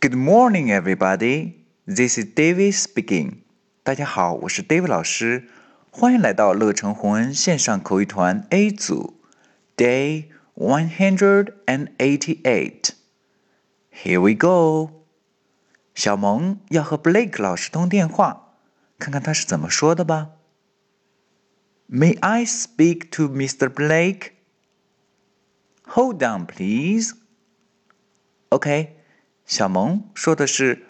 Good morning, everybody. This is David speaking. 大家好，我是 David 老师，欢迎来到乐成红恩线上口语团 A 组，Day one hundred and eighty-eight. Here we go. 小萌要和 Blake 老师通电话，看看他是怎么说的吧。May I speak to Mr. Blake? Hold on, please. OK， 小萌说的是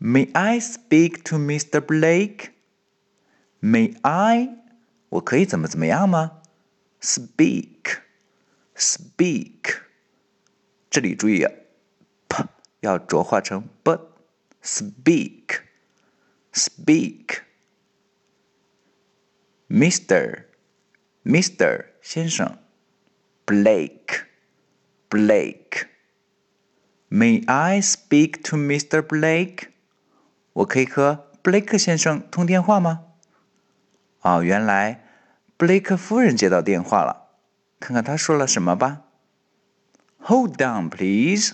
May I speak to Mr. Blake? May I？我可以怎么怎么样吗？Speak，speak，这里注意啊，p 要浊化成 b。Speak，speak。Mr.，Mr. 先生，Blake，Blake。May I speak to Mr. Blake？我可以和布雷克先生通电话吗？哦，原来布雷克夫人接到电话了，看看他说了什么吧。Hold on, please。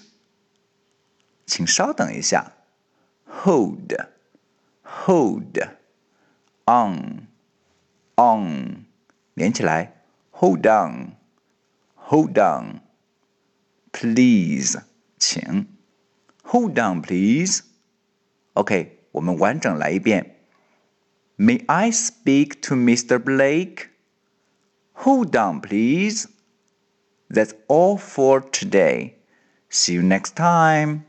请稍等一下。Hold, hold, on, on，连起来。Hold on, hold on, please， 请。Hold on, please。OK，我们完整来一遍。May I speak to Mr. Blake? Hold on, please. That's all for today. See you next time.